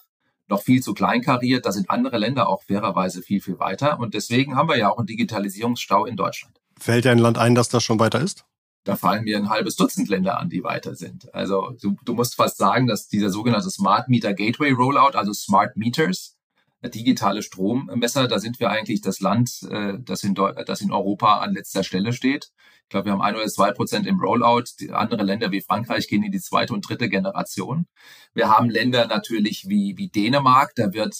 noch viel zu kleinkariert. Da sind andere Länder auch fairerweise viel, viel weiter. Und deswegen haben wir ja auch einen Digitalisierungsstau in Deutschland. Fällt dir ein Land ein, das das schon weiter ist? Da fallen mir ein halbes Dutzend Länder an, die weiter sind. Also du, du musst fast sagen, dass dieser sogenannte Smart Meter Gateway Rollout, also Smart Meters, digitale Strommesser, da sind wir eigentlich das Land, äh, das in, das in Europa an letzter Stelle steht. Ich glaube, wir haben ein oder zwei Prozent im Rollout. Die andere Länder wie Frankreich gehen in die zweite und dritte Generation. Wir haben Länder natürlich wie, wie Dänemark, da wird,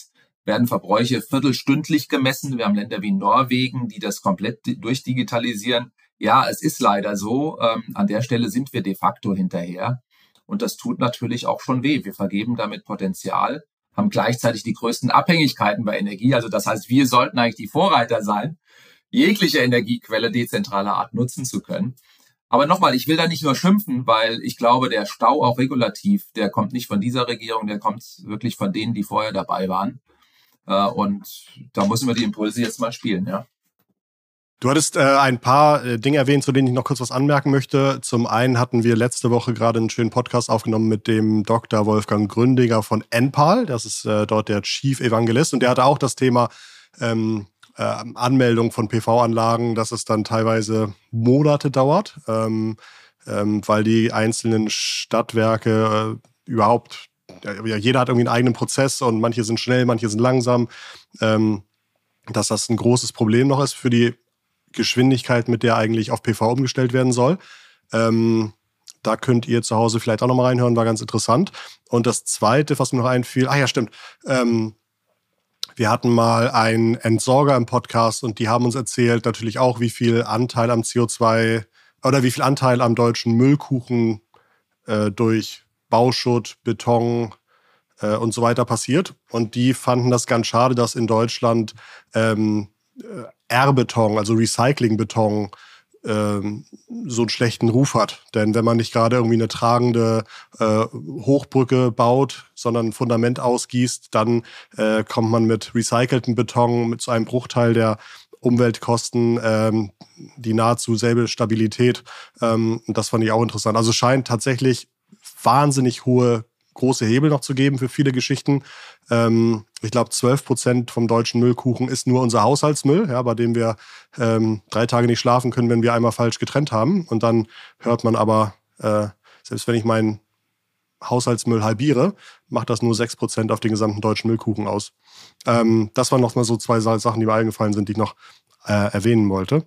werden Verbräuche viertelstündlich gemessen. Wir haben Länder wie Norwegen, die das komplett durchdigitalisieren. Ja, es ist leider so. Ähm, an der Stelle sind wir de facto hinterher. Und das tut natürlich auch schon weh. Wir vergeben damit Potenzial haben gleichzeitig die größten Abhängigkeiten bei Energie. Also das heißt, wir sollten eigentlich die Vorreiter sein, jegliche Energiequelle dezentraler Art nutzen zu können. Aber nochmal, ich will da nicht nur schimpfen, weil ich glaube, der Stau auch regulativ, der kommt nicht von dieser Regierung, der kommt wirklich von denen, die vorher dabei waren. Äh, und da müssen wir die Impulse jetzt mal spielen, ja. Du hattest äh, ein paar äh, Dinge erwähnt, zu denen ich noch kurz was anmerken möchte. Zum einen hatten wir letzte Woche gerade einen schönen Podcast aufgenommen mit dem Dr. Wolfgang Gründiger von NPAL. Das ist äh, dort der Chief Evangelist. Und der hatte auch das Thema ähm, äh, Anmeldung von PV-Anlagen, dass es dann teilweise Monate dauert, ähm, ähm, weil die einzelnen Stadtwerke äh, überhaupt, ja, jeder hat irgendwie einen eigenen Prozess und manche sind schnell, manche sind langsam. Ähm, dass das ein großes Problem noch ist für die Geschwindigkeit, mit der eigentlich auf PV umgestellt werden soll. Ähm, da könnt ihr zu Hause vielleicht auch nochmal reinhören, war ganz interessant. Und das Zweite, was mir noch einfiel, ah ja, stimmt. Ähm, wir hatten mal einen Entsorger im Podcast und die haben uns erzählt natürlich auch, wie viel Anteil am CO2 oder wie viel Anteil am deutschen Müllkuchen äh, durch Bauschutt, Beton äh, und so weiter passiert. Und die fanden das ganz schade, dass in Deutschland ähm, äh, R-Beton, also Recycling-Beton, ähm, so einen schlechten Ruf hat. Denn wenn man nicht gerade irgendwie eine tragende äh, Hochbrücke baut, sondern ein Fundament ausgießt, dann äh, kommt man mit recycelten Beton mit so einem Bruchteil der Umweltkosten, ähm, die nahezu selbe Stabilität. Ähm, das fand ich auch interessant. Also scheint tatsächlich wahnsinnig hohe große Hebel noch zu geben für viele Geschichten. Ähm, ich glaube, 12 Prozent vom deutschen Müllkuchen ist nur unser Haushaltsmüll, ja, bei dem wir ähm, drei Tage nicht schlafen können, wenn wir einmal falsch getrennt haben. Und dann hört man aber, äh, selbst wenn ich meinen Haushaltsmüll halbiere, macht das nur 6 Prozent auf den gesamten deutschen Müllkuchen aus. Ähm, das waren noch mal so zwei Sachen, die mir eingefallen sind, die ich noch äh, erwähnen wollte.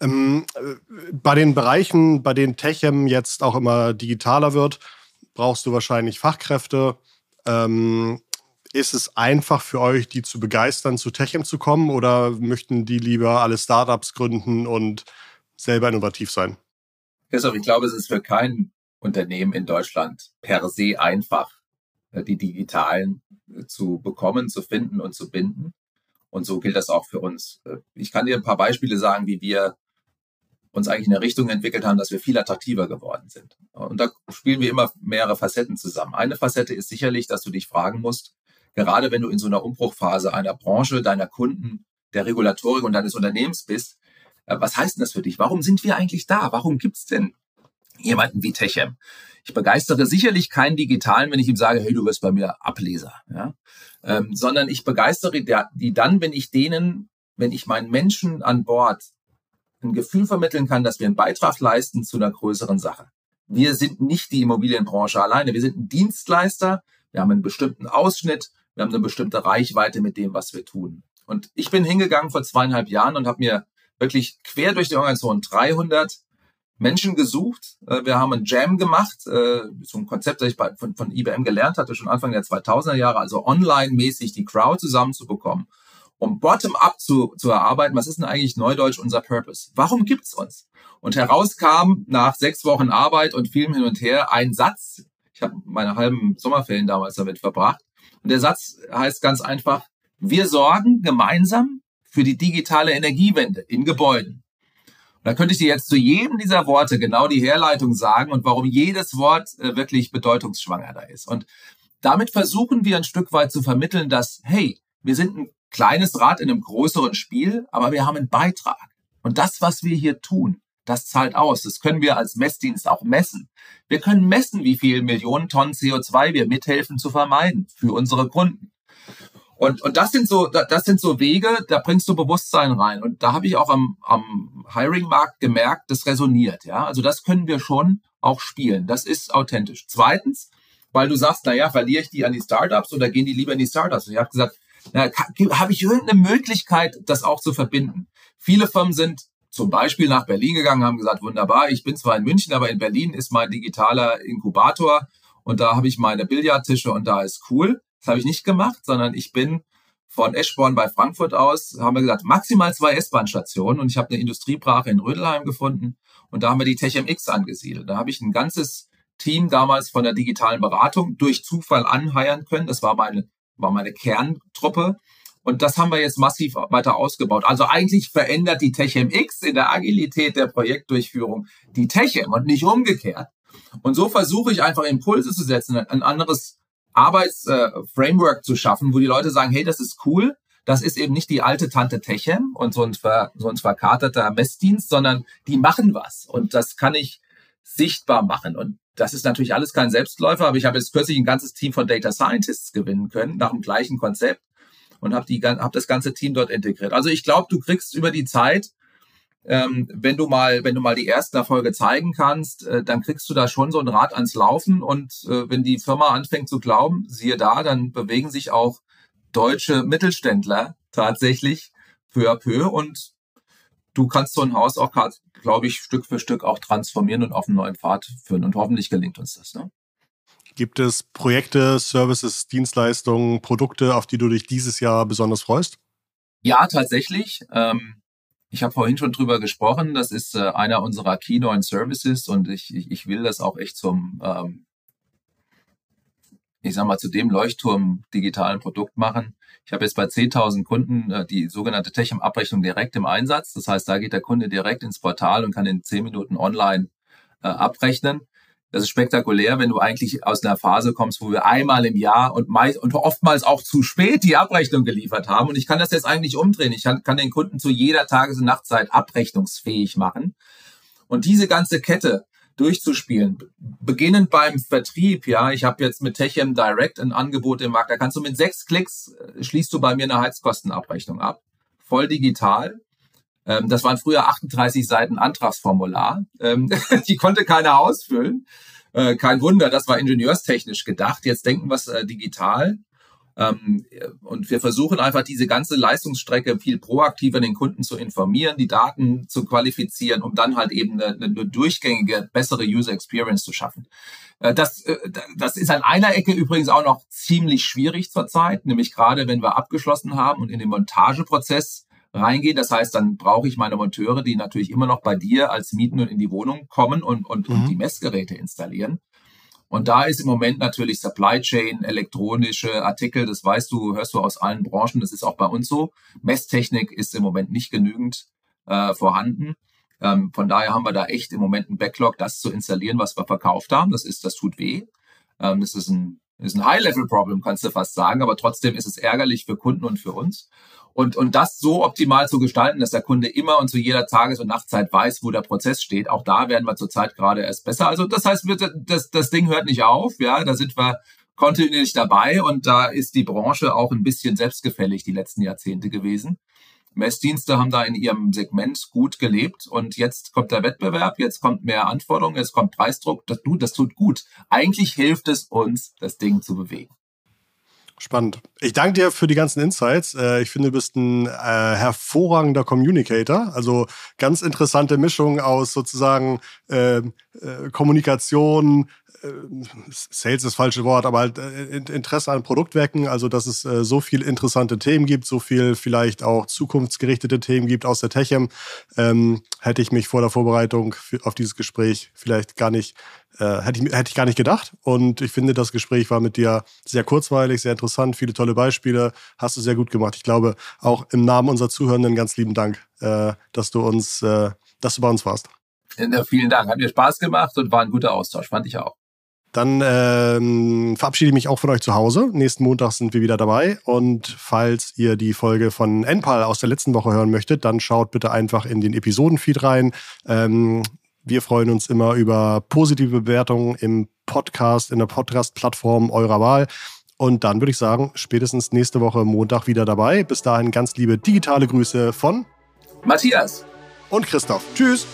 Ähm, äh, bei den Bereichen, bei denen Techem jetzt auch immer digitaler wird, brauchst du wahrscheinlich Fachkräfte. Ähm, ist es einfach für euch, die zu begeistern, zu Techem zu kommen oder möchten die lieber alle Startups gründen und selber innovativ sein? Christoph, ich glaube, es ist für kein Unternehmen in Deutschland per se einfach, äh, die digitalen äh, zu bekommen, zu finden und zu binden. Und so gilt das auch für uns. Äh, ich kann dir ein paar Beispiele sagen, wie wir uns eigentlich in eine Richtung entwickelt haben, dass wir viel attraktiver geworden sind. Und da spielen wir immer mehrere Facetten zusammen. Eine Facette ist sicherlich, dass du dich fragen musst, gerade wenn du in so einer Umbruchphase einer Branche, deiner Kunden, der Regulatorik und deines Unternehmens bist, äh, was heißt denn das für dich? Warum sind wir eigentlich da? Warum gibt's denn jemanden wie Techem? Ich begeistere sicherlich keinen Digitalen, wenn ich ihm sage, hey, du wirst bei mir Ableser, ja? Ähm, sondern ich begeistere die dann, wenn ich denen, wenn ich meinen Menschen an Bord ein Gefühl vermitteln kann, dass wir einen Beitrag leisten zu einer größeren Sache. Wir sind nicht die Immobilienbranche alleine. Wir sind ein Dienstleister. Wir haben einen bestimmten Ausschnitt. Wir haben eine bestimmte Reichweite mit dem, was wir tun. Und ich bin hingegangen vor zweieinhalb Jahren und habe mir wirklich quer durch die Organisation 300 Menschen gesucht. Äh, wir haben ein Jam gemacht, äh, so ein Konzept, das ich von, von IBM gelernt hatte, schon Anfang der 2000er Jahre, also online-mäßig die Crowd zusammenzubekommen um bottom-up zu, zu erarbeiten, was ist denn eigentlich neudeutsch unser Purpose? Warum gibt's uns? Und herauskam nach sechs Wochen Arbeit und vielem hin und her ein Satz. Ich habe meine halben Sommerferien damals damit verbracht. Und der Satz heißt ganz einfach, wir sorgen gemeinsam für die digitale Energiewende in Gebäuden. Und da könnte ich dir jetzt zu jedem dieser Worte genau die Herleitung sagen und warum jedes Wort äh, wirklich bedeutungsschwanger da ist. Und damit versuchen wir ein Stück weit zu vermitteln, dass, hey, wir sind ein kleines Rad in einem größeren Spiel, aber wir haben einen Beitrag. Und das, was wir hier tun, das zahlt aus. Das können wir als Messdienst auch messen. Wir können messen, wie viel Millionen Tonnen CO2 wir mithelfen zu vermeiden für unsere Kunden. Und, und das sind so, das sind so Wege, da bringst du Bewusstsein rein. Und da habe ich auch am, am Hiring-Markt gemerkt, das resoniert. Ja, also das können wir schon auch spielen. Das ist authentisch. Zweitens, weil du sagst, na ja, verliere ich die an die Startups oder gehen die lieber in die Startups? Und ich habe gesagt, habe ich irgendeine Möglichkeit, das auch zu verbinden? Viele Firmen sind zum Beispiel nach Berlin gegangen, haben gesagt, wunderbar, ich bin zwar in München, aber in Berlin ist mein digitaler Inkubator und da habe ich meine Billardtische und da ist cool. Das habe ich nicht gemacht, sondern ich bin von Eschborn bei Frankfurt aus, haben wir gesagt, maximal zwei S-Bahn-Stationen und ich habe eine Industriebrache in Rödelheim gefunden und da haben wir die TechMX angesiedelt. Da habe ich ein ganzes Team damals von der digitalen Beratung durch Zufall anheiern können. Das war meine, war meine Kerntruppe. Und das haben wir jetzt massiv weiter ausgebaut. Also eigentlich verändert die TechMX in der Agilität der Projektdurchführung die Techem und nicht umgekehrt. Und so versuche ich einfach Impulse zu setzen, ein anderes Arbeitsframework äh, zu schaffen, wo die Leute sagen, hey, das ist cool. Das ist eben nicht die alte Tante Techem und so ein, ver, so ein verkaterter Messdienst, sondern die machen was. Und das kann ich sichtbar machen. Und das ist natürlich alles kein Selbstläufer, aber ich habe jetzt kürzlich ein ganzes Team von Data Scientists gewinnen können, nach dem gleichen Konzept und habe hab das ganze Team dort integriert. Also ich glaube, du kriegst über die Zeit, ähm, wenn du mal, wenn du mal die ersten Erfolge zeigen kannst, äh, dann kriegst du da schon so ein Rad ans Laufen und äh, wenn die Firma anfängt zu glauben, siehe da, dann bewegen sich auch deutsche Mittelständler tatsächlich peu à peu und du kannst so ein Haus auch, glaube ich, Stück für Stück auch transformieren und auf einen neuen Pfad führen und hoffentlich gelingt uns das. Ne? Gibt es Projekte, Services, Dienstleistungen, Produkte, auf die du dich dieses Jahr besonders freust? Ja, tatsächlich. Ähm, ich habe vorhin schon drüber gesprochen. Das ist äh, einer unserer Key neuen Services und ich, ich, ich will das auch echt zum, ähm, ich sag mal, zu dem Leuchtturm digitalen Produkt machen. Ich habe jetzt bei 10.000 Kunden äh, die sogenannte Techem-Abrechnung direkt im Einsatz. Das heißt, da geht der Kunde direkt ins Portal und kann in 10 Minuten online äh, abrechnen. Das ist spektakulär, wenn du eigentlich aus einer Phase kommst, wo wir einmal im Jahr und, meist, und oftmals auch zu spät die Abrechnung geliefert haben. Und ich kann das jetzt eigentlich umdrehen. Ich kann, kann den Kunden zu jeder Tages- und Nachtzeit abrechnungsfähig machen. Und diese ganze Kette durchzuspielen, beginnend beim Vertrieb, ja, ich habe jetzt mit Techem Direct ein Angebot im Markt, da kannst du mit sechs Klicks, äh, schließt du bei mir eine Heizkostenabrechnung ab. Voll digital. Ähm, das waren früher 38 Seiten Antragsformular. Ähm, die konnte keiner ausfüllen. Äh, kein Wunder, das war ingenieurstechnisch gedacht. Jetzt denken wir es äh, digital. Ähm, und wir versuchen einfach diese ganze Leistungsstrecke viel proaktiver den Kunden zu informieren, die Daten zu qualifizieren, um dann halt eben eine, eine durchgängige, bessere User Experience zu schaffen. Äh, das, äh, das ist an einer Ecke übrigens auch noch ziemlich schwierig zurzeit, nämlich gerade wenn wir abgeschlossen haben und in den Montageprozess reingehen. Das heißt, dann brauche ich meine Monteure, die natürlich immer noch bei dir als Mieten und in die Wohnung kommen und, und, mhm. und die Messgeräte installieren. Und da ist im Moment natürlich Supply Chain, elektronische Artikel, das weißt du, hörst du aus allen Branchen, das ist auch bei uns so. Messtechnik ist im Moment nicht genügend äh, vorhanden. Ähm, von daher haben wir da echt im Moment einen Backlog, das zu installieren, was wir verkauft haben. Das ist, das tut weh. Ähm, das ist ein, ist ein High-Level-Problem, kannst du fast sagen, aber trotzdem ist es ärgerlich für Kunden und für uns. Und, und das so optimal zu gestalten, dass der Kunde immer und zu jeder Tages- und Nachtzeit weiß, wo der Prozess steht. Auch da werden wir zurzeit gerade erst besser. Also das heißt, das, das Ding hört nicht auf. Ja, da sind wir kontinuierlich dabei und da ist die Branche auch ein bisschen selbstgefällig die letzten Jahrzehnte gewesen. Messdienste haben da in ihrem Segment gut gelebt und jetzt kommt der Wettbewerb, jetzt kommt mehr Anforderungen, jetzt kommt Preisdruck. Das, das tut gut. Eigentlich hilft es uns, das Ding zu bewegen. Spannend. Ich danke dir für die ganzen Insights. Äh, ich finde, du bist ein äh, hervorragender Communicator. Also ganz interessante Mischung aus sozusagen äh, äh, Kommunikation, Sales ist das falsche Wort, aber halt äh, Interesse an Produktwerken, also dass es äh, so viel interessante Themen gibt, so viel vielleicht auch zukunftsgerichtete Themen gibt aus der Techem, ähm, hätte ich mich vor der Vorbereitung auf dieses Gespräch vielleicht gar nicht, äh, hätte, ich, hätte ich gar nicht gedacht. Und ich finde, das Gespräch war mit dir sehr kurzweilig, sehr interessant, viele tolle Beispiele, hast du sehr gut gemacht. Ich glaube, auch im Namen unserer Zuhörenden ganz lieben Dank, äh, dass du uns, äh, dass du bei uns warst. Ja, vielen Dank. Hat mir Spaß gemacht und war ein guter Austausch, fand ich auch. Dann ähm, verabschiede ich mich auch von euch zu Hause. Nächsten Montag sind wir wieder dabei. Und falls ihr die Folge von Enpal aus der letzten Woche hören möchtet, dann schaut bitte einfach in den Episodenfeed rein. Ähm, wir freuen uns immer über positive Bewertungen im Podcast, in der Podcast-Plattform eurer Wahl. Und dann würde ich sagen, spätestens nächste Woche Montag wieder dabei. Bis dahin ganz liebe digitale Grüße von Matthias und Christoph. Tschüss.